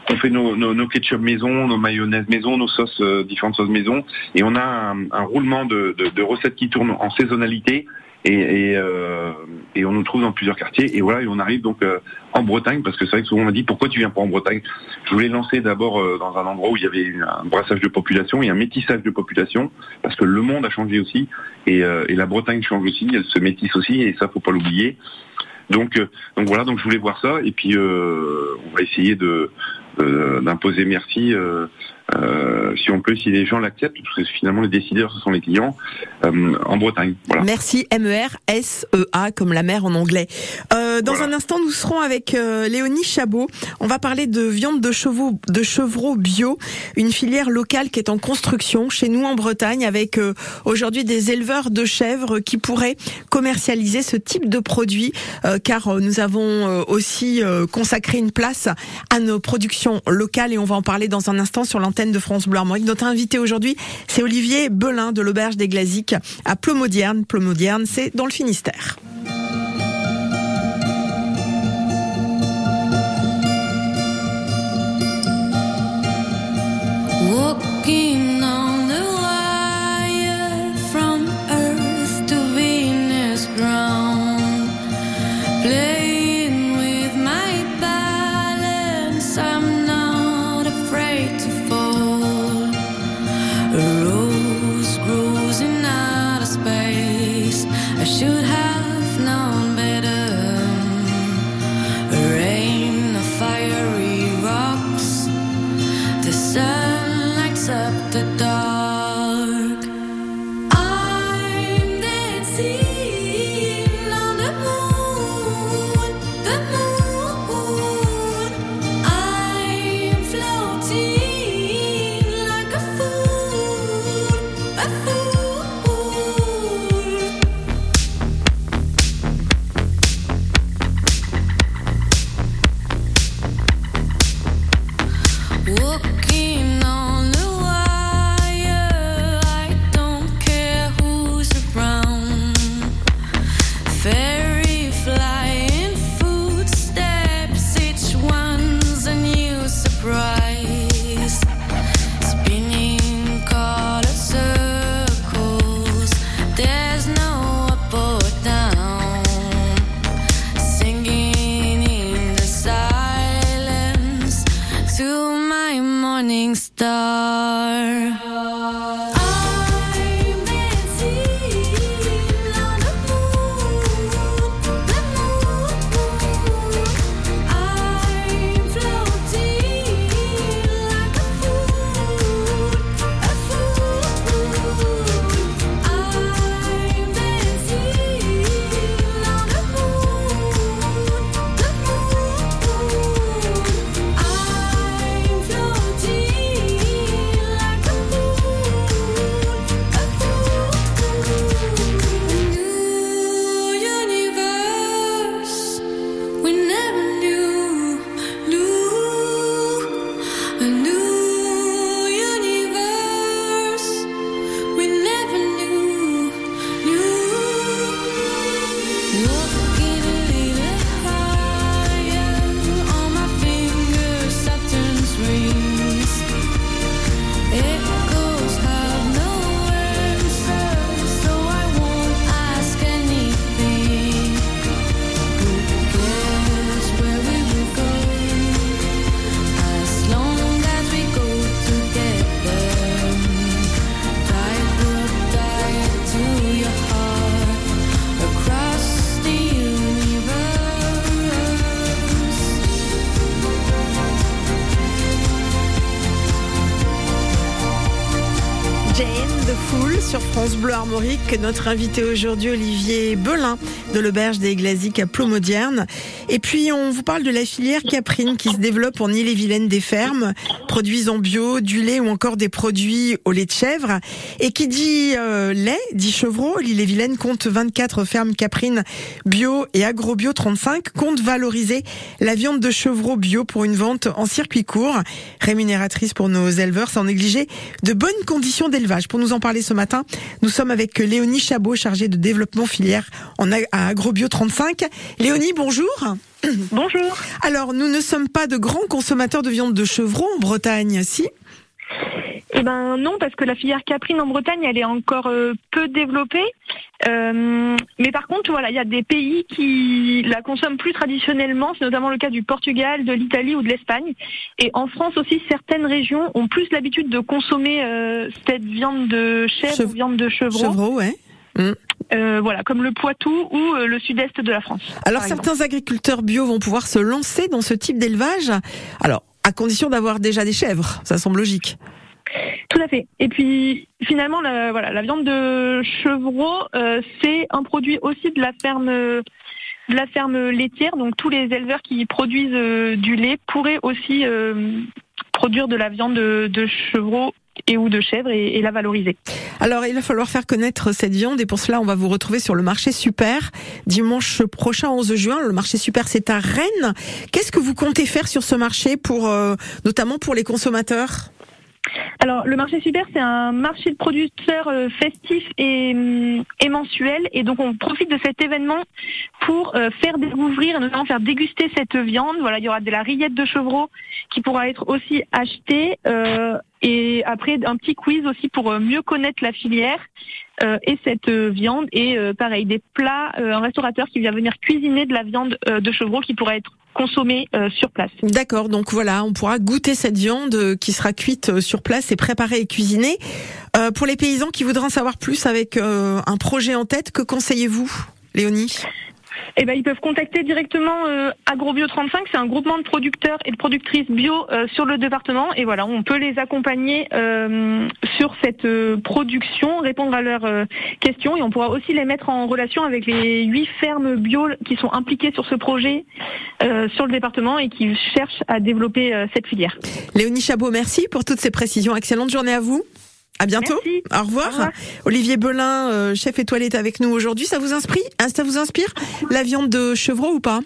On fait nos, nos, nos ketchup maison, nos mayonnaises maison, nos sauces, euh, différentes sauces maison, et on a un, un roulement de, de, de recettes qui tournent en saisonnalité. Euh, et on nous trouve dans plusieurs quartiers. Et voilà, et on arrive donc euh, en Bretagne, parce que c'est vrai que souvent on m'a dit pourquoi tu viens pas en Bretagne? Je voulais lancer d'abord euh, dans un endroit où il y avait un brassage de population et un métissage de population, parce que le monde a changé aussi, et, la Bretagne change aussi, elle se métisse aussi, et ça faut pas l'oublier. Donc, voilà, donc je voulais voir ça, et puis on va essayer de d'imposer merci euh, si on peut, si les gens l'acceptent, parce que finalement les décideurs ce sont les clients euh, en Bretagne. Voilà. Merci M-E-R-S-E-A comme la mer en anglais. Euh, dans un instant, nous serons avec euh, Léonie Chabot. On va parler de viande de chevaux, de chevreaux bio, une filière locale qui est en construction chez nous en Bretagne, avec euh, aujourd'hui des éleveurs de chèvres qui pourraient commercialiser ce type de produit, euh, car nous avons euh, aussi euh, consacré une place à nos productions locales et on va en parler dans un instant sur l'antenne de France Bleu Armorique. Notre invité aujourd'hui, c'est Olivier Belin de l'auberge des Glaziques à Plomodierne. Plomodierne, c'est dans le Finistère. Bleu Armorique. Notre invité aujourd'hui, Olivier Belin de l'Auberge des Glasiques à Plomodierne. Et puis, on vous parle de la filière caprine qui se développe en Ille-et-Vilaine des fermes, produits en bio, du lait ou encore des produits au lait de chèvre. Et qui dit euh, lait, dit chevreau. L'Ille-et-Vilaine compte 24 fermes caprines bio et agrobio 35, compte valoriser la viande de chevreau bio pour une vente en circuit court, rémunératrice pour nos éleveurs sans négliger de bonnes conditions d'élevage. Pour nous en parler ce matin, nous sommes avec Léonie Chabot, chargée de développement filière en Agrobio 35. Léonie, bonjour. Bonjour. Alors, nous ne sommes pas de grands consommateurs de viande de chevreau en Bretagne, si? Eh ben non, parce que la filière caprine en Bretagne, elle est encore euh, peu développée. Euh, mais par contre, voilà, il y a des pays qui la consomment plus traditionnellement. C'est notamment le cas du Portugal, de l'Italie ou de l'Espagne. Et en France aussi, certaines régions ont plus l'habitude de consommer euh, cette viande de chèvre ou viande de chevreau. Chevreau, ouais. Mm. Euh, voilà, comme le Poitou ou euh, le sud-est de la France. Alors certains agriculteurs bio vont pouvoir se lancer dans ce type d'élevage. Alors, à condition d'avoir déjà des chèvres, ça semble logique. Tout à fait. Et puis finalement, la, voilà, la viande de chevreau, euh, c'est un produit aussi de la ferme, de la ferme laitière. Donc tous les éleveurs qui produisent euh, du lait pourraient aussi euh, produire de la viande de, de chevreau et ou de chèvre et, la valoriser. Alors, il va falloir faire connaître cette viande et pour cela, on va vous retrouver sur le marché super dimanche prochain, 11 juin. Le marché super, c'est à Rennes. Qu'est-ce que vous comptez faire sur ce marché pour, euh, notamment pour les consommateurs? Alors, le marché super, c'est un marché de producteurs euh, festif et, hum, et mensuel. Et donc, on profite de cet événement pour euh, faire découvrir, notamment faire déguster cette viande. Voilà, il y aura de la rillette de chevreau qui pourra être aussi achetée. euh, et après, un petit quiz aussi pour mieux connaître la filière euh, et cette euh, viande. Et euh, pareil, des plats, un restaurateur qui vient venir cuisiner de la viande de chevreau qui pourra être consommée sur place. D'accord, donc voilà, on pourra goûter cette viande qui sera cuite sur place et préparée et cuisinée. Pour les paysans qui voudraient en savoir plus avec un projet en tête, que conseillez-vous, Léonie? Eh ben, ils peuvent contacter directement euh, Agrobio 35. C'est un groupement de producteurs et de productrices bio euh, sur le département. Et voilà, on peut les accompagner euh, sur cette euh, production, répondre à leurs euh, questions. Et on pourra aussi les mettre en relation avec les huit fermes bio qui sont impliquées sur ce projet euh, sur le département et qui cherchent à développer cette filière. Léonie Chabot, merci pour toutes ces précisions. Excellente journée à vous. À bientôt. Au revoir. Au revoir. Olivier Belin, euh, chef étoilé, est avec nous aujourd'hui. Ça vous inspire hein, Ça vous inspire la viande de chevreau ou pas?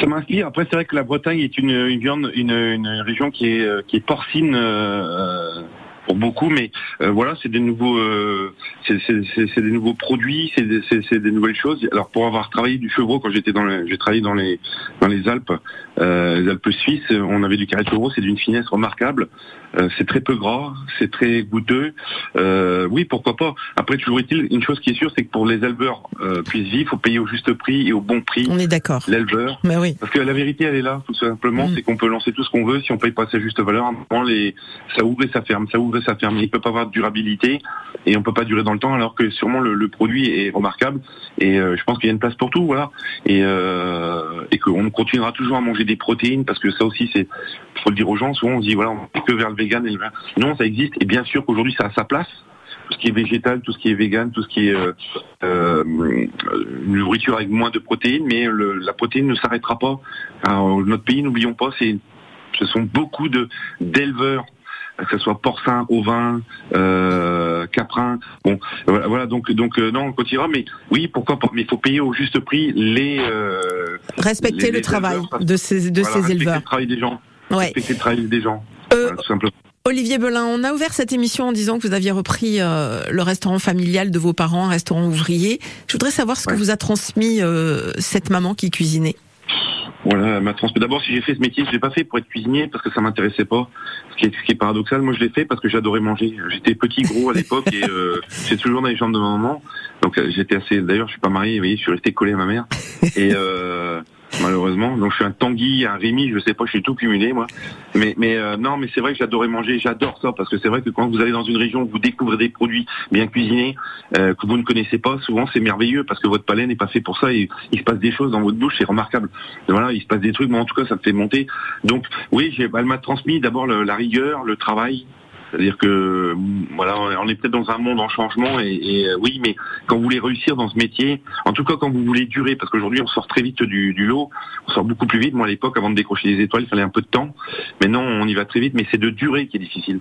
Ça m'inspire. Après, c'est vrai que la Bretagne est une, une viande, une, une région qui est, euh, qui est porcine euh, pour beaucoup, mais euh, voilà, c'est des nouveaux, euh, c'est des nouveaux produits, c'est des, nouvelles choses. Alors, pour avoir travaillé du chevreau quand j'étais dans, j'ai travaillé dans les dans les Alpes, euh, les Alpes suisses, on avait du carré de chevreau, c'est d'une finesse remarquable. Euh, c'est très peu gras, c'est très goûteux. Euh, oui, pourquoi pas. Après, toujours est-il, une chose qui est sûre, c'est que pour les éleveurs euh, puissent vivre, il faut payer au juste prix et au bon prix. On est d'accord. L'éleveur. Mais oui. Parce que la vérité, elle est là, tout simplement, c'est qu'on peut lancer tout ce qu'on veut si on paye pas sa juste valeur. À un moment, les, ça ouvre et ça ferme, ça ouvre et ça ferme. Il peut pas avoir de durabilité et on peut pas durer dans le temps, alors que sûrement le, le produit est remarquable. Et euh, je pense qu'il y a une place pour tout, voilà. Et, euh, et qu'on continuera toujours à manger des protéines, parce que ça aussi, c'est faut le dire aux gens. Souvent, on se dit voilà, on fait que vers le vegan et le non, ça existe. Et bien sûr qu'aujourd'hui, ça a sa place tout ce qui est végétal, tout ce qui est vegan, tout ce qui est euh, euh, une nourriture avec moins de protéines, mais le- la protéine ne s'arrêtera pas. Alors, notre pays, n'oublions pas, c'est ce sont beaucoup de d'éleveurs que ce soit porcin, ovin, euh, caprin. Bon, voilà, voilà, donc donc euh, non, on continuera, mais oui, pourquoi pas. Mais il faut payer au juste prix les euh, Respecter les- le travail de ces, de voilà, ces respecter éleveurs. le travail des gens. Ouais. Respecter le travail des gens. Euh, Voilà, tout simplement. Olivier Belin, on a ouvert cette émission en disant que vous aviez repris euh, le restaurant familial de vos parents, un restaurant ouvrier. Je voudrais savoir ce que vous a transmis euh, cette maman qui cuisinait. Voilà, ma transmis. D'abord, si j'ai fait ce métier, je l'ai pas fait pour être cuisinier parce que ça m'intéressait pas. Ce qui, est, ce qui est paradoxal, moi je l'ai fait parce que j'adorais manger. J'étais petit, gros à l'époque et euh, j'étais toujours dans les jambes de ma maman. Donc j'étais assez. D'ailleurs, je suis pas marié, vous voyez, je suis resté collé à ma mère. Et malheureusement, donc je suis un Tanguy, un Rémi, je sais pas, je suis tout cumulé moi. Mais mais euh, non, mais c'est vrai que j'adorais manger. J'adore ça parce que c'est vrai que quand vous allez dans une région, vous découvrez des produits bien cuisinés euh, que vous ne connaissez pas. Souvent, c'est merveilleux parce que votre palais n'est pas fait pour ça. Et il se passe des choses dans votre bouche, c'est remarquable. Voilà, il se passe des trucs, mais en tout cas, ça me fait monter. Donc, oui, j'ai, elle m'a transmis d'abord la rigueur, le travail, C'est-à-dire que voilà, on est peut-être dans un monde en changement et, et, euh, oui, mais quand vous voulez réussir dans ce métier, en tout cas quand vous voulez durer, parce qu'aujourd'hui on sort très vite du, du lot, on sort beaucoup plus vite. Moi à l'époque, avant de décrocher les étoiles, il fallait un peu de temps. Maintenant on y va très vite, mais c'est de durer qui est difficile.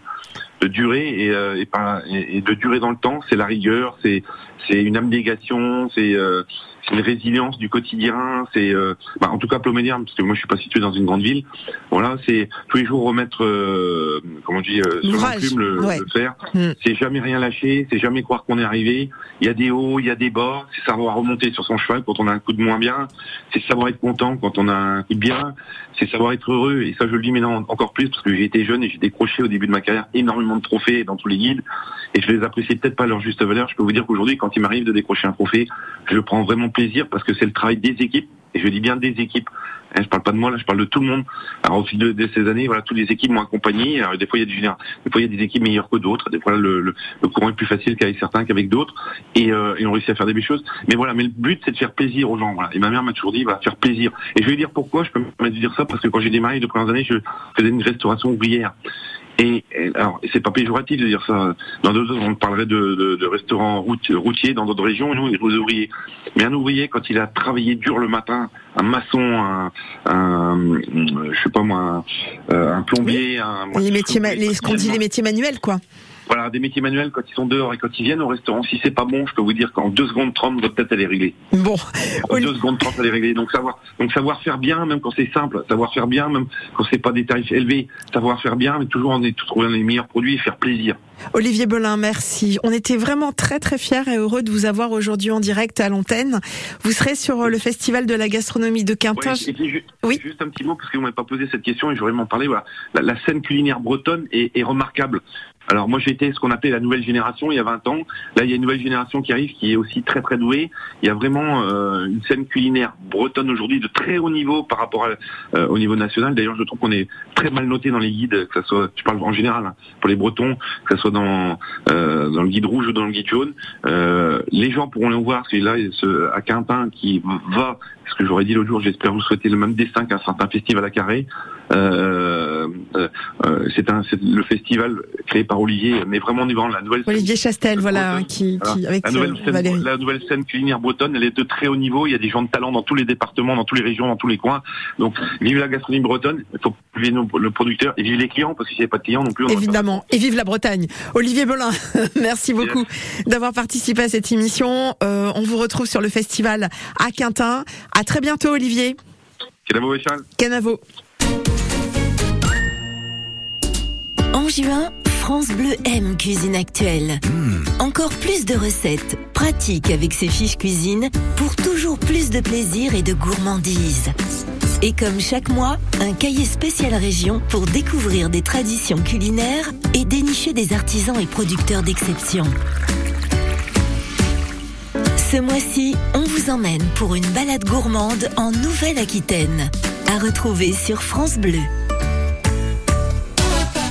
De durer et, euh, et de durer dans le temps, c'est la rigueur, c'est c'est une abnégation, c'est euh, c'est une résilience du quotidien, c'est euh, bah, en tout cas Ploménière, parce que moi je suis pas situé dans une grande ville. Voilà, c'est tous les jours remettre, euh, comment on dit, euh, sur l'enclume le, ouais. le faire. Mm. C'est jamais rien lâcher, c'est jamais croire qu'on est arrivé. Il y a des hauts, il y a des bas. C'est savoir remonter sur son cheval quand on a un coup de moins bien. C'est savoir être content quand on a un coup de bien. C'est savoir être heureux. Et ça, je le dis maintenant encore plus parce que j'ai été jeune et j'ai décroché au début de ma carrière énormément de trophées dans tous les guides. Et je les apprécie peut-être pas à leur juste valeur. Je peux vous dire qu'aujourd'hui, quand il m'arrive de décrocher un trophée, je prends vraiment plaisir parce que c'est le travail des équipes. Et je dis bien des équipes. Hein, je parle pas de moi là, je parle de tout le monde. Alors au fil de, ces années, voilà, toutes les équipes m'ont accompagné. Des fois il y a des équipes meilleures que d'autres. Des fois le, courant est plus facile qu'avec certains qu'avec d'autres. Et, euh, et on réussit à faire des belles choses. Mais voilà, mais le but c'est de faire plaisir aux gens. Voilà. Et ma mère m'a toujours dit, va faire plaisir. Et je vais dire pourquoi. Je peux me permettre de dire ça parce que quand j'ai démarré les deux premières années, je faisais une restauration ouvrière. Et, et alors, c'est pas péjoratif de dire ça. Dans d'autres, on parlerait de, de, de restaurants route- routiers dans d'autres régions, et nous, les ouvriers. Mais un ouvrier, quand il a travaillé dur le matin, un maçon, un, un je sais pas moi, un, euh, un plombier, un, moi, Les métiers, ma- les, ce qu'on dit les métiers manuels, quoi. Voilà, des métiers manuels, quand ils sont dehors et quand ils viennent au restaurant, si c'est pas bon, je peux vous dire qu'en deux secondes trente, votre tête, elle est réglée. Bon. En deux secondes trente, elle est réglée. Donc savoir, donc savoir faire bien, même quand c'est simple, savoir faire bien, même quand c'est pas des tarifs élevés, savoir faire bien, mais toujours en est- trouver les meilleurs produits et faire plaisir. Olivier Belin, merci. On était vraiment très très fiers et heureux de vous avoir aujourd'hui en direct à l'antenne. Vous serez sur euh, le festival de la gastronomie de Quintin. Oui, juste un petit mot, parce que vous m'avez pas posé cette question et j'aurais m'en parler. Voilà. La, la scène culinaire bretonne est, est remarquable. Alors moi j'ai été ce qu'on appelait la nouvelle génération il y a 20 ans. Là il y a une nouvelle génération qui arrive qui est aussi très très douée. Il y a vraiment euh, une scène culinaire bretonne aujourd'hui de très haut niveau par rapport euh, au niveau national. D'ailleurs je trouve qu'on est très mal noté dans les guides, que ça soit, je parle en général hein, pour les Bretons, que ça soit dans euh, dans le guide rouge ou dans le guide jaune. Les gens pourront le voir. C'est là ce, à Quintin qui va ce que j'aurais dit l'autre jour, j'espère vous souhaiter le même destin qu'un certain festival à Carré. Euh, euh, euh, c'est un, le festival créé par Olivier, mais vraiment en y la nouvelle. Olivier Chastel, voilà, hein, qui, Voilà. qui avec la, nouvelle euh, scène, la nouvelle scène culinaire bretonne, elle est de très haut niveau. Il y a des gens de talent dans tous les départements, dans toutes les régions, dans tous les coins. Donc, vive la gastronomie bretonne. Il faut vive le producteur et vive les clients, parce que s'il n'y a pas de clients non plus, on Évidemment. Et vive la Bretagne. Olivier Belin, merci beaucoup d'avoir participé à cette émission. Euh, on vous retrouve sur le festival à Quintin. À très bientôt, Olivier. Canavo et Charles. Canavo. En juin, France Bleu aime Cuisine Actuelle. Encore plus de recettes pratiques avec ses fiches cuisine pour toujours plus de plaisir et de gourmandise. Et comme chaque mois, un cahier spécial région pour découvrir des traditions culinaires et dénicher des artisans et producteurs d'exception. Ce mois-ci, on vous emmène pour une balade gourmande en Nouvelle-Aquitaine. À retrouver sur France Bleu.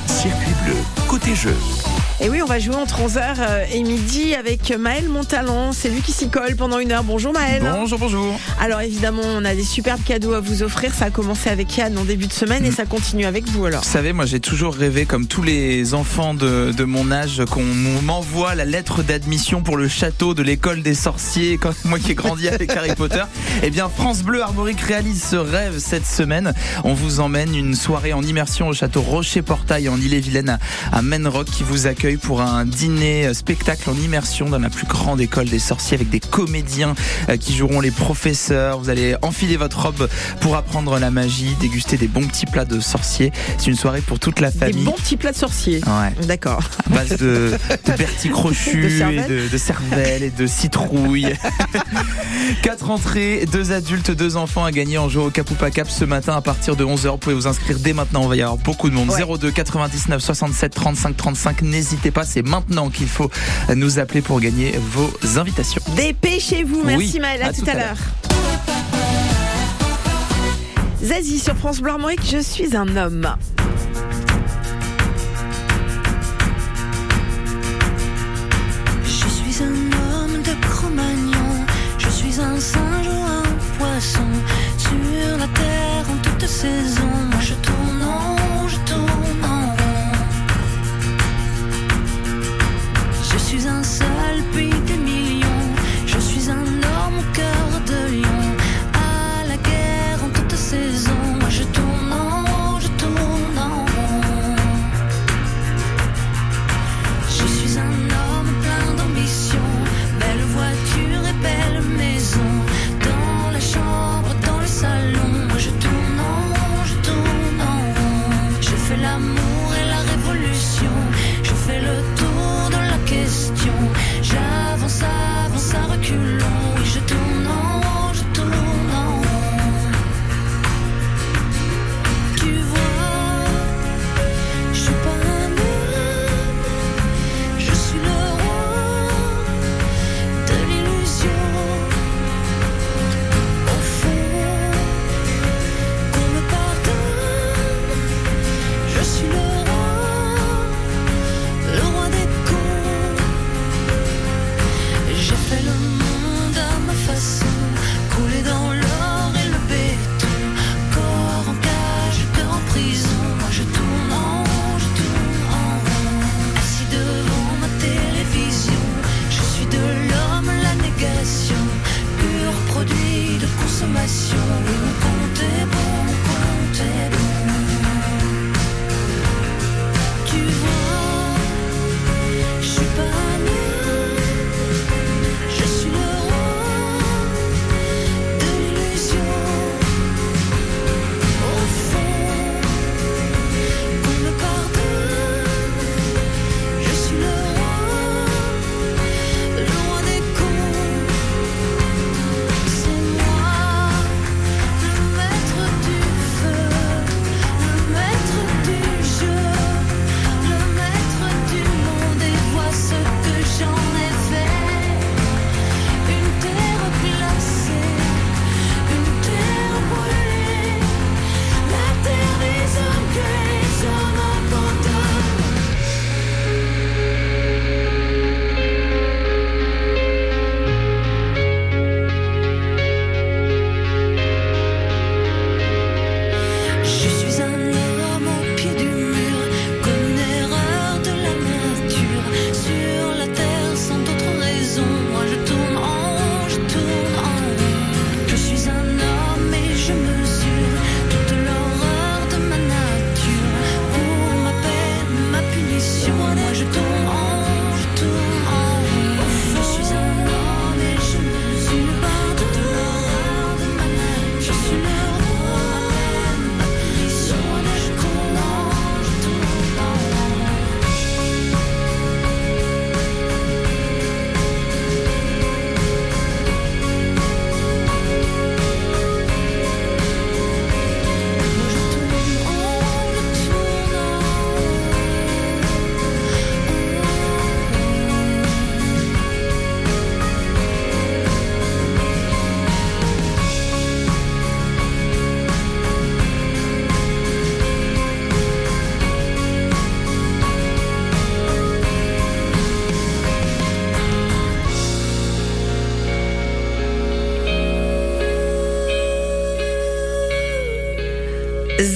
Circuit bleu, côté jeu. Et oui, on va jouer entre 11h et midi avec Maël Montalon. C'est lui qui s'y colle pendant une heure. Bonjour Maël. Bonjour, bonjour. Alors évidemment, on a des superbes cadeaux à vous offrir. Ça a commencé avec Yann en début de semaine et ça continue avec vous alors. Vous savez, moi j'ai toujours rêvé, comme tous les enfants de, de mon âge, qu'on m'envoie la lettre d'admission pour le château de l'école des sorciers, comme moi qui ai grandi avec Harry Potter. Eh bien, France Bleu Armorique réalise ce rêve cette semaine. On vous emmène une soirée en immersion au château Rocher-Portail en Ille-et-Vilaine à, à Menrock qui vous accueille pour un dîner euh, spectacle en immersion dans la plus grande école des sorciers avec des comédiens euh, qui joueront les professeurs. Vous allez enfiler votre robe pour apprendre la magie, déguster des bons petits plats de sorciers. C'est une soirée pour toute la Des famille. bons petits plats de sorciers. Ouais. D'accord. À base de, de Bertie Crochu De et cervelle. de, de cervelle et de citrouille. Quatre entrées, deux adultes, deux enfants à gagner en jouant au Capoupa Cap ce matin à partir de 11h. Vous pouvez vous inscrire dès maintenant. On va y avoir beaucoup de monde. 02 99 67 35 35. N'hésitez pas, c'est maintenant qu'il faut nous appeler pour gagner vos invitations. Dépêchez-vous. Merci Oui, Maël. À, tout, à l'heure. Zazie sur France Bleu Armorique, je suis un homme. Je suis un homme de Cro-Magnon, je suis un singe ou un poisson, sur la terre en toute saison. suis un seul.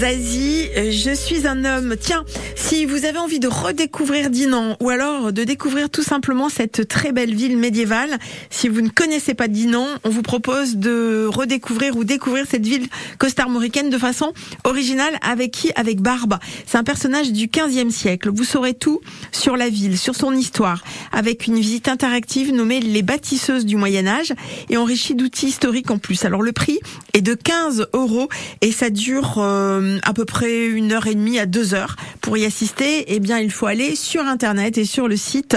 Euh, je suis un homme. Tiens, si vous avez envie de redécouvrir Dinan ou alors de découvrir tout simplement cette très belle ville médiévale, si vous ne connaissez pas Dinan, on vous propose de redécouvrir ou découvrir cette ville costarmoricaine de façon originale avec qui? Avec Barbe. C'est un personnage du 15e siècle. Vous saurez tout sur la ville, sur son histoire, avec une visite interactive nommée Les bâtisseuses du Moyen Âge et enrichie d'outils historiques en plus. Alors le prix est de 15 euros et ça dure euh, à peu près une heure et demie à deux heures. Pour y assister, eh bien, il faut aller sur Internet et sur le site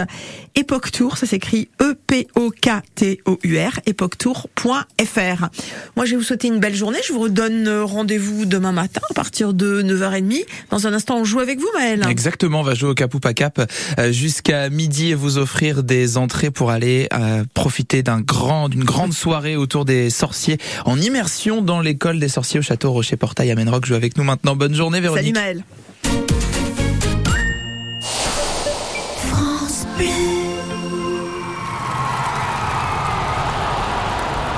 Epoch Tour. Ça s'écrit E-P-O-K-T-O-U-R, epochtour.fr. Moi, je vais vous souhaiter une belle journée. Je vous redonne rendez-vous demain matin à partir de 9h30. Dans un instant, on joue avec vous, Maël. Exactement, on va jouer au Capoupa Cap euh, jusqu'à midi et vous offrir des entrées pour aller euh, profiter d'un grand, d'une grande soirée autour des sorciers en immersion dans l'école des sorciers au château Rocher-Portail à Menrock. Joue avec nous maintenant. Bonne journée, Véronique. Salut, Maël.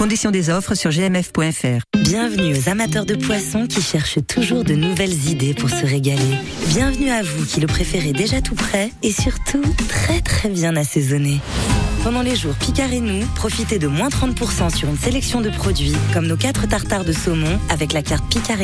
Conditions des offres sur gmf.fr. Bienvenue aux amateurs de poissons qui cherchent toujours de nouvelles idées pour se régaler. Bienvenue à vous qui le préférez déjà tout prêt et surtout très très bien assaisonné. Pendant les jours Picard et nous, profitez de moins 30% sur une sélection de produits comme nos 4 tartares de saumon avec la carte Picard